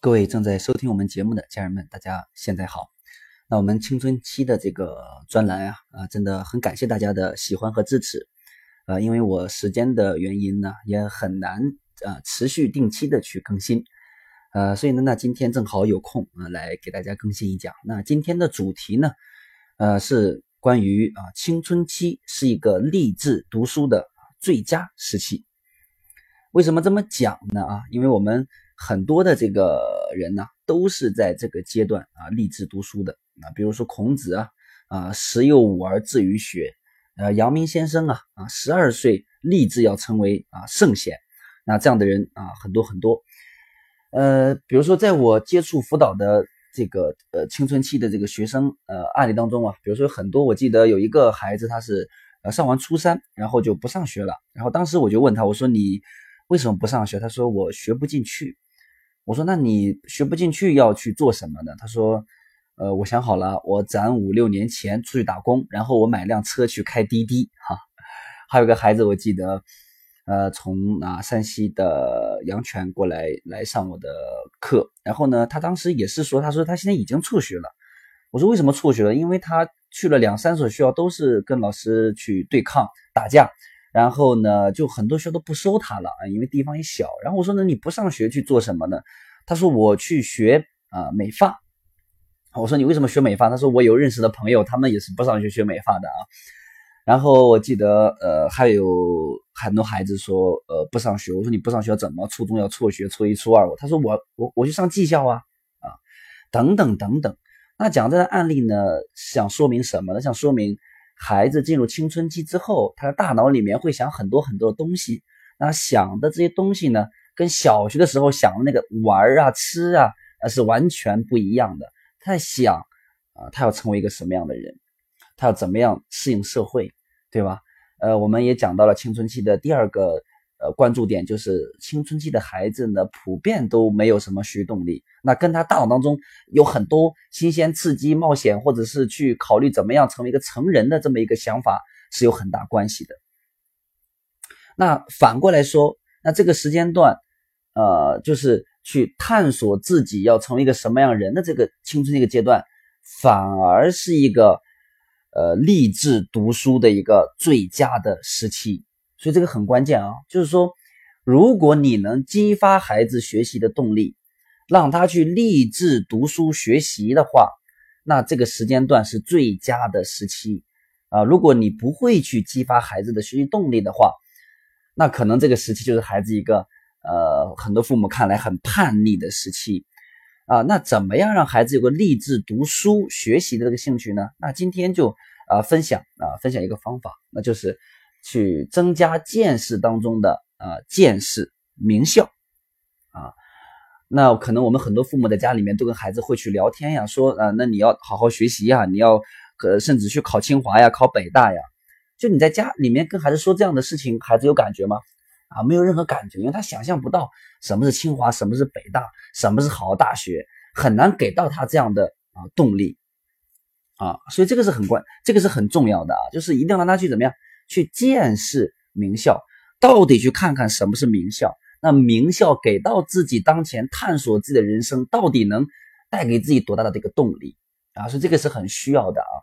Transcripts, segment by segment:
各位正在收听我们节目的家人们，大家现在好。那我们青春期的这个专栏啊，啊，真的很感谢大家的喜欢和支持。呃，因为我时间的原因呢，也很难啊持续定期的去更新。呃，所以呢，那今天正好有空啊，来给大家更新一讲。那今天的主题呢，呃，是关于啊青春期是一个励志读书的最佳时期。为什么这么讲呢？啊，因为我们。很多的这个人呢，都是在这个阶段啊立志读书的啊，比如说孔子啊，啊十有五而志于学，呃阳明先生啊，啊十二岁立志要成为啊圣贤，那这样的人啊很多很多，呃比如说在我接触辅导的这个呃青春期的这个学生呃案例当中啊，比如说很多我记得有一个孩子他是呃上完初三然后就不上学了，然后当时我就问他我说你为什么不上学？他说我学不进去。我说：“那你学不进去要去做什么呢？”他说：“呃，我想好了，我攒五六年钱出去打工，然后我买辆车去开滴滴。”哈，还有个孩子，我记得，呃，从啊山西的阳泉过来来上我的课，然后呢，他当时也是说，他说他现在已经辍学了。我说：“为什么辍学了？因为他去了两三所学校，都是跟老师去对抗打架。”然后呢，就很多学校都不收他了啊，因为地方也小。然后我说，那你不上学去做什么呢？他说我去学啊美发。我说你为什么学美发？他说我有认识的朋友，他们也是不上学学美发的啊。然后我记得呃还有很多孩子说呃不上学。我说你不上学怎么初中要辍学，初一初二？他说我我我去上技校啊啊等等等等。那讲这个案例呢，想说明什么呢？想说明。孩子进入青春期之后，他的大脑里面会想很多很多的东西。那想的这些东西呢，跟小学的时候想的那个玩啊、吃啊，那是完全不一样的。他在想啊，他要成为一个什么样的人？他要怎么样适应社会，对吧？呃，我们也讲到了青春期的第二个。呃，关注点就是青春期的孩子呢，普遍都没有什么学动力。那跟他大脑当中有很多新鲜刺激、冒险，或者是去考虑怎么样成为一个成人的这么一个想法是有很大关系的。那反过来说，那这个时间段，呃，就是去探索自己要成为一个什么样人的这个青春这个阶段，反而是一个呃励志读书的一个最佳的时期。所以这个很关键啊，就是说，如果你能激发孩子学习的动力，让他去励志读书学习的话，那这个时间段是最佳的时期啊。如果你不会去激发孩子的学习动力的话，那可能这个时期就是孩子一个呃很多父母看来很叛逆的时期啊。那怎么样让孩子有个励志读书学习的这个兴趣呢？那今天就啊分享啊分享一个方法，那就是。去增加见识当中的啊见识名校啊，那可能我们很多父母在家里面都跟孩子会去聊天呀，说啊，那你要好好学习呀，你要呃甚至去考清华呀，考北大呀。就你在家里面跟孩子说这样的事情，孩子有感觉吗？啊，没有任何感觉，因为他想象不到什么是清华，什么是北大，什么是好大学，很难给到他这样的啊动力啊，所以这个是很关，这个是很重要的啊，就是一定要让他去怎么样。去见识名校，到底去看看什么是名校？那名校给到自己当前探索自己的人生，到底能带给自己多大的这个动力啊？所以这个是很需要的啊。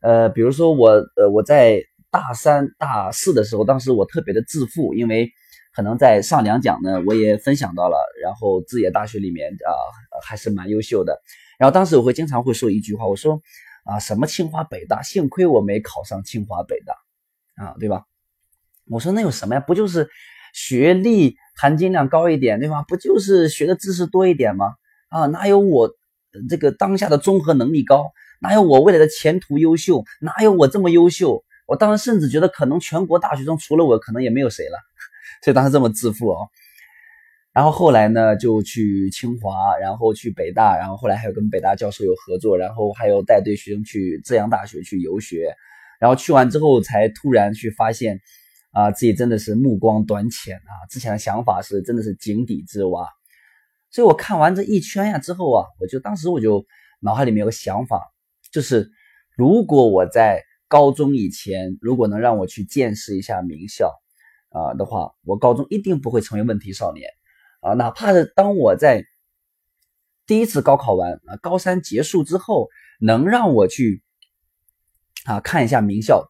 呃，比如说我，呃，我在大三、大四的时候，当时我特别的自负，因为可能在上两讲呢，我也分享到了，然后字节大学里面啊，还是蛮优秀的。然后当时我会经常会说一句话，我说啊，什么清华北大，幸亏我没考上清华北大。啊，对吧？我说那有什么呀？不就是学历含金量高一点，对吧？不就是学的知识多一点吗？啊，哪有我这个当下的综合能力高？哪有我未来的前途优秀？哪有我这么优秀？我当时甚至觉得，可能全国大学中除了我，可能也没有谁了。所以当时这么自负哦。然后后来呢，就去清华，然后去北大，然后后来还有跟北大教授有合作，然后还有带队学生去浙江大学去游学。然后去完之后，才突然去发现，啊，自己真的是目光短浅啊！之前的想法是真的是井底之蛙。所以我看完这一圈呀之后啊，我就当时我就脑海里面有个想法，就是如果我在高中以前，如果能让我去见识一下名校啊的话，我高中一定不会成为问题少年啊！哪怕是当我在第一次高考完啊，高三结束之后，能让我去啊看一下名校，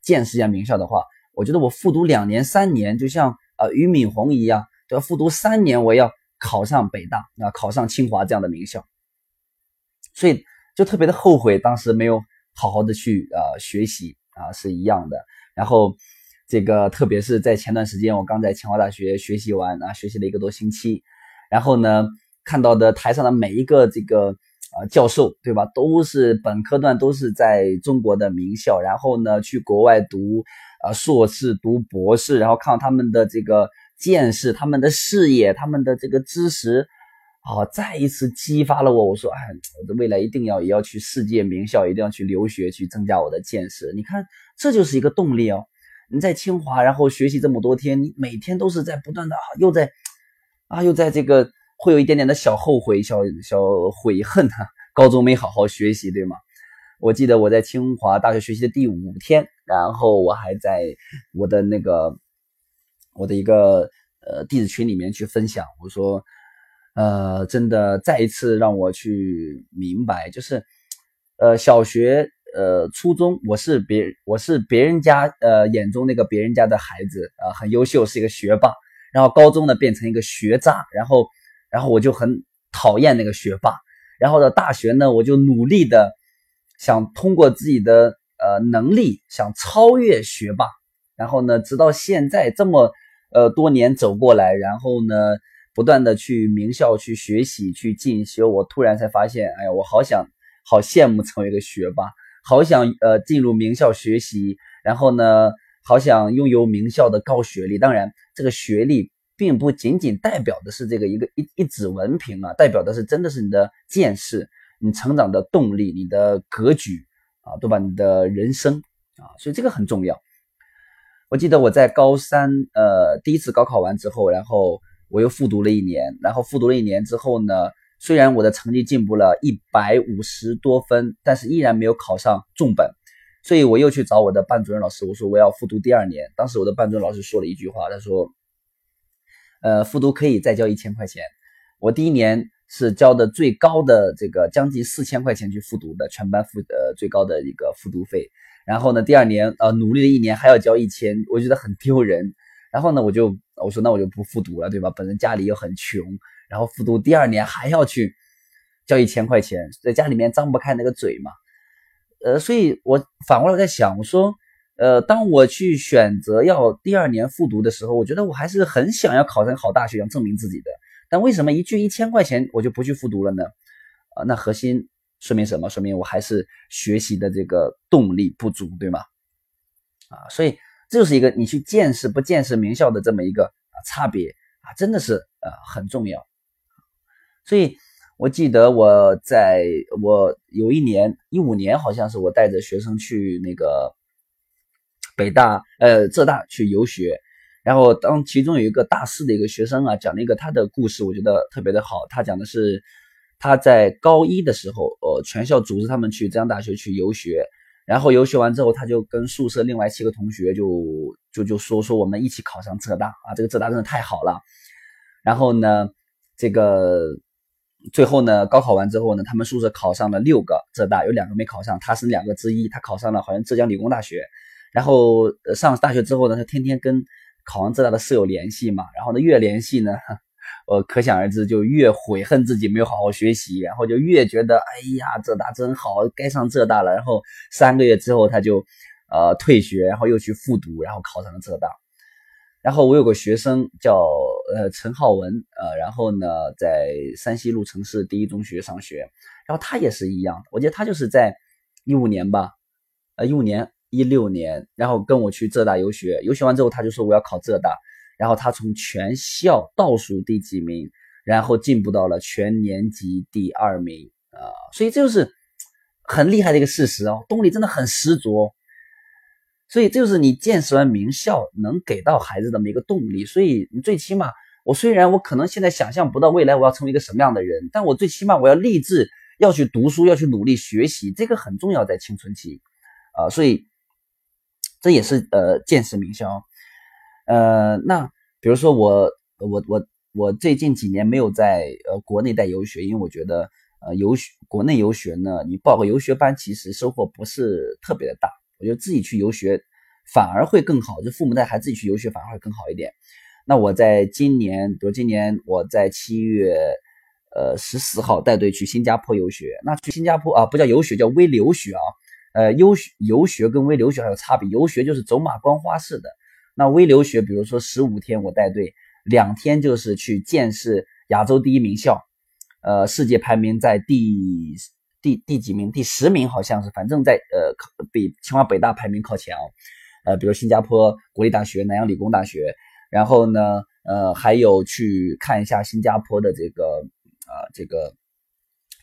见识一下名校的话，我觉得我复读两年、三年，就像呃俞敏洪一样，要复读三年，我要考上北大啊，考上清华这样的名校，所以就特别的后悔当时没有好好的去呃学习啊，是一样的。然后这个特别是在前段时间，我刚在清华大学学习完啊，学习了一个多星期，然后呢。看到的台上的每一个这个啊教授，对吧？都是本科段都是在中国的名校，然后呢去国外读啊硕士、读博士，然后看他们的这个见识、他们的视野、他们的这个知识，啊，再一次激发了我。我说，哎，我的未来一定要也要去世界名校，一定要去留学，去增加我的见识。你看，这就是一个动力哦。你在清华，然后学习这么多天，你每天都是在不断的啊又在啊又在这个。会有一点点的小后悔、小小悔恨哈，高中没好好学习，对吗？我记得我在清华大学学习的第五天，然后我还在我的那个我的一个呃弟子群里面去分享，我说，呃，真的再一次让我去明白，就是呃小学呃初中我是别我是别人家呃眼中那个别人家的孩子啊，很优秀，是一个学霸，然后高中呢变成一个学渣，然后。然后我就很讨厌那个学霸，然后到大学呢，我就努力的想通过自己的呃能力想超越学霸，然后呢，直到现在这么呃多年走过来，然后呢，不断的去名校去学习去进修，我突然才发现，哎呀，我好想好羡慕成为一个学霸，好想呃进入名校学习，然后呢，好想拥有名校的高学历，当然这个学历。并不仅仅代表的是这个一个一一纸文凭啊，代表的是真的是你的见识、你成长的动力、你的格局啊，对吧？你的人生啊，所以这个很重要。我记得我在高三呃第一次高考完之后，然后我又复读了一年，然后复读了一年之后呢，虽然我的成绩进步了一百五十多分，但是依然没有考上重本，所以我又去找我的班主任老师，我说我要复读第二年。当时我的班主任老师说了一句话，他说。呃，复读可以再交一千块钱。我第一年是交的最高的这个将近四千块钱去复读的，全班复呃最高的一个复读费。然后呢，第二年呃努力了一年还要交一千，我觉得很丢人。然后呢，我就我说那我就不复读了，对吧？本身家里又很穷，然后复读第二年还要去交一千块钱，在家里面张不开那个嘴嘛。呃，所以我反过来在想，我说。呃，当我去选择要第二年复读的时候，我觉得我还是很想要考上好大学，想证明自己的。但为什么一句一千块钱我就不去复读了呢？啊，那核心说明什么？说明我还是学习的这个动力不足，对吗？啊，所以这就是一个你去见识不见识名校的这么一个啊差别啊，真的是呃很重要。所以我记得我在我有一年一五年，好像是我带着学生去那个。北大呃浙大去游学，然后当其中有一个大四的一个学生啊讲了一个他的故事，我觉得特别的好。他讲的是他在高一的时候，呃全校组织他们去浙江大学去游学，然后游学完之后，他就跟宿舍另外七个同学就就就说说我们一起考上浙大啊，这个浙大真的太好了。然后呢，这个最后呢高考完之后呢，他们宿舍考上了六个浙大，有两个没考上，他是两个之一，他考上了好像浙江理工大学。然后上大学之后呢，他天天跟考上浙大的舍友联系嘛，然后呢越联系呢，我可想而知就越悔恨自己没有好好学习，然后就越觉得哎呀浙大真好，该上浙大了。然后三个月之后他就呃退学，然后又去复读，然后考上了浙大。然后我有个学生叫呃陈浩文，呃然后呢在山西路城市第一中学上学，然后他也是一样，我觉得他就是在一五年吧，呃一五年。一六年，然后跟我去浙大游学，游学完之后，他就说我要考浙大，然后他从全校倒数第几名，然后进步到了全年级第二名啊，所以这就是很厉害的一个事实哦，动力真的很十足，所以这就是你见识完名校能给到孩子的么一个动力，所以你最起码，我虽然我可能现在想象不到未来我要成为一个什么样的人，但我最起码我要立志要去读书，要去努力学习，这个很重要，在青春期啊，所以。这也是呃见识名校，呃，那比如说我我我我最近几年没有在呃国内带游学，因为我觉得呃游学国内游学呢，你报个游学班其实收获不是特别的大。我觉得自己去游学反而会更好，就父母带孩子自己去游学反而会更好一点。那我在今年，比如今年我在七月呃十四号带队去新加坡游学，那去新加坡啊不叫游学，叫微留学啊。呃，游学游学跟微留学还有差别，游学就是走马观花式的，那微留学，比如说十五天我带队，两天就是去见识亚洲第一名校，呃，世界排名在第第第几名？第十名好像是，反正在呃比清华北大排名靠前哦，呃，比如新加坡国立大学、南洋理工大学，然后呢，呃，还有去看一下新加坡的这个啊这个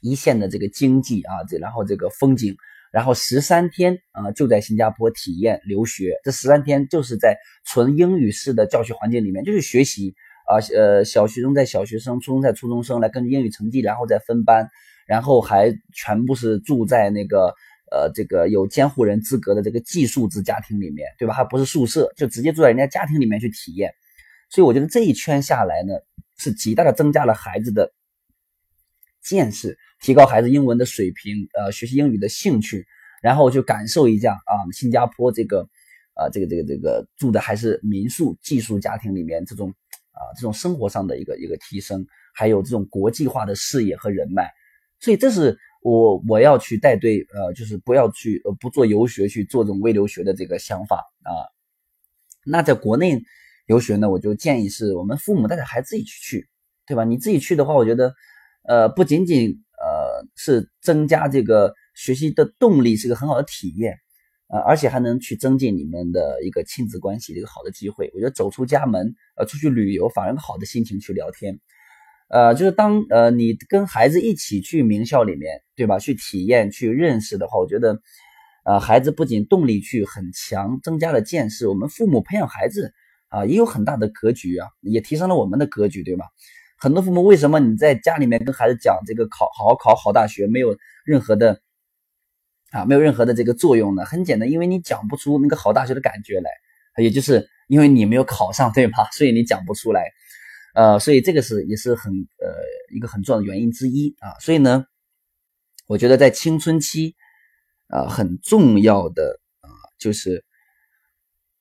一线的这个经济啊，这然后这个风景。然后十三天啊，就在新加坡体验留学。这十三天就是在纯英语式的教学环境里面，就是学习啊，呃，小学生在小学生，初中在初中生，来根据英语成绩，然后再分班，然后还全部是住在那个呃这个有监护人资格的这个寄宿制家庭里面，对吧？还不是宿舍，就直接住在人家家庭里面去体验。所以我觉得这一圈下来呢，是极大的增加了孩子的见识。提高孩子英文的水平，呃，学习英语的兴趣，然后就感受一下啊，新加坡这个，啊，这个这个这个住的还是民宿寄宿家庭里面这种，啊，这种生活上的一个一个提升，还有这种国际化的视野和人脉，所以这是我我要去带队，呃，就是不要去呃不做游学去做这种微留学的这个想法啊。那在国内游学呢，我就建议是我们父母带着孩子一起去，对吧？你自己去的话，我觉得，呃，不仅仅。呃，是增加这个学习的动力，是个很好的体验，呃，而且还能去增进你们的一个亲子关系的一个好的机会。我觉得走出家门，呃，出去旅游，反而好的心情去聊天，呃，就是当呃你跟孩子一起去名校里面，对吧？去体验、去认识的话，我觉得，呃，孩子不仅动力去很强，增加了见识，我们父母培养孩子啊，也有很大的格局啊，也提升了我们的格局，对吧？很多父母为什么你在家里面跟孩子讲这个考好好考好大学没有任何的啊没有任何的这个作用呢？很简单，因为你讲不出那个好大学的感觉来，也就是因为你没有考上，对吧？所以你讲不出来，呃，所以这个是也是很呃一个很重要的原因之一啊。所以呢，我觉得在青春期啊很重要的啊就是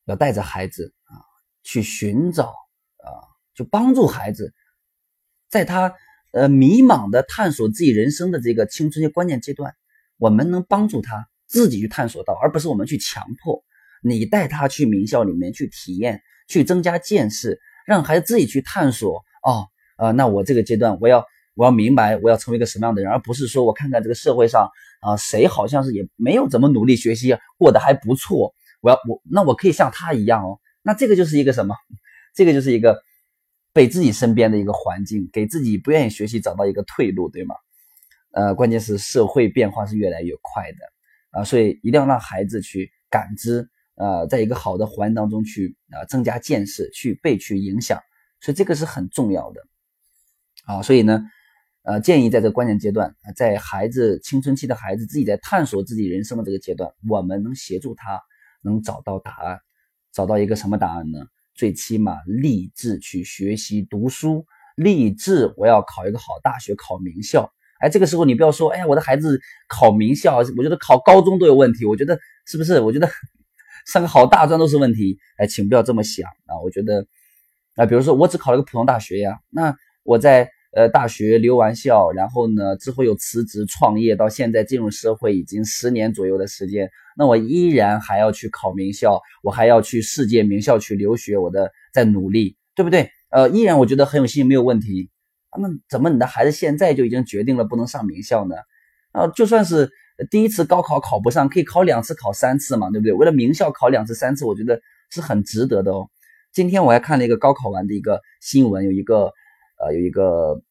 要带着孩子啊去寻找啊就帮助孩子。在他呃迷茫的探索自己人生的这个青春期关键阶段，我们能帮助他自己去探索到，而不是我们去强迫你带他去名校里面去体验，去增加见识，让孩子自己去探索。哦，呃，那我这个阶段我要我要明白我要成为一个什么样的人，而不是说我看看这个社会上啊谁好像是也没有怎么努力学习过得还不错，我要我那我可以像他一样哦，那这个就是一个什么？这个就是一个。被自己身边的一个环境，给自己不愿意学习找到一个退路，对吗？呃，关键是社会变化是越来越快的啊，所以一定要让孩子去感知，呃，在一个好的环境当中去啊，增加见识，去被去影响，所以这个是很重要的啊。所以呢，呃，建议在这个关键阶段，在孩子青春期的孩子自己在探索自己人生的这个阶段，我们能协助他能找到答案，找到一个什么答案呢？最起码立志去学习读书，立志我要考一个好大学，考名校。哎，这个时候你不要说，哎呀，我的孩子考名校，我觉得考高中都有问题。我觉得是不是？我觉得上个好大专都是问题。哎，请不要这么想啊！我觉得啊，比如说我只考了个普通大学呀，那我在。呃，大学留完校，然后呢，之后又辞职创业，到现在进入社会已经十年左右的时间，那我依然还要去考名校，我还要去世界名校去留学，我的在努力，对不对？呃，依然我觉得很有信心，没有问题。那怎么你的孩子现在就已经决定了不能上名校呢？啊，就算是第一次高考考不上，可以考两次、考三次嘛，对不对？为了名校考两次、三次，我觉得是很值得的哦。今天我还看了一个高考完的一个新闻，有一个。呃，有一个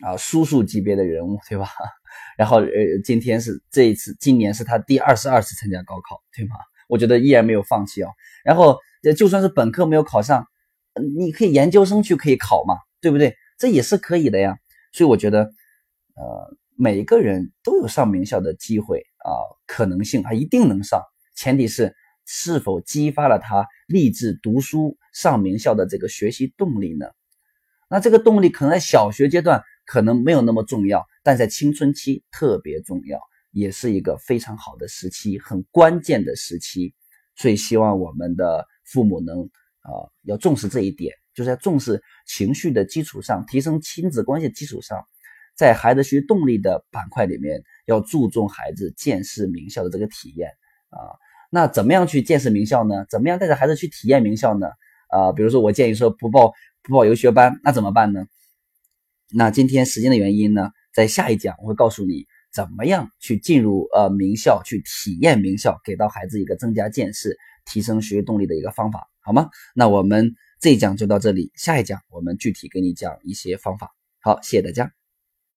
啊叔叔级别的人物，对吧？然后呃，今天是这一次，今年是他第二十二次参加高考，对吗？我觉得依然没有放弃哦。然后就算是本科没有考上，你可以研究生去可以考嘛，对不对？这也是可以的呀。所以我觉得，呃，每个人都有上名校的机会啊，可能性他一定能上，前提是是否激发了他立志读书上名校的这个学习动力呢？那这个动力可能在小学阶段可能没有那么重要，但在青春期特别重要，也是一个非常好的时期，很关键的时期。所以希望我们的父母能啊要重视这一点，就是在重视情绪的基础上，提升亲子关系的基础上，在孩子学动力的板块里面，要注重孩子见识名校的这个体验啊。那怎么样去见识名校呢？怎么样带着孩子去体验名校呢？啊，比如说我建议说不报不报游学班，那怎么办呢？那今天时间的原因呢，在下一讲我会告诉你怎么样去进入呃名校，去体验名校，给到孩子一个增加见识、提升学习动力的一个方法，好吗？那我们这一讲就到这里，下一讲我们具体给你讲一些方法。好，谢谢大家。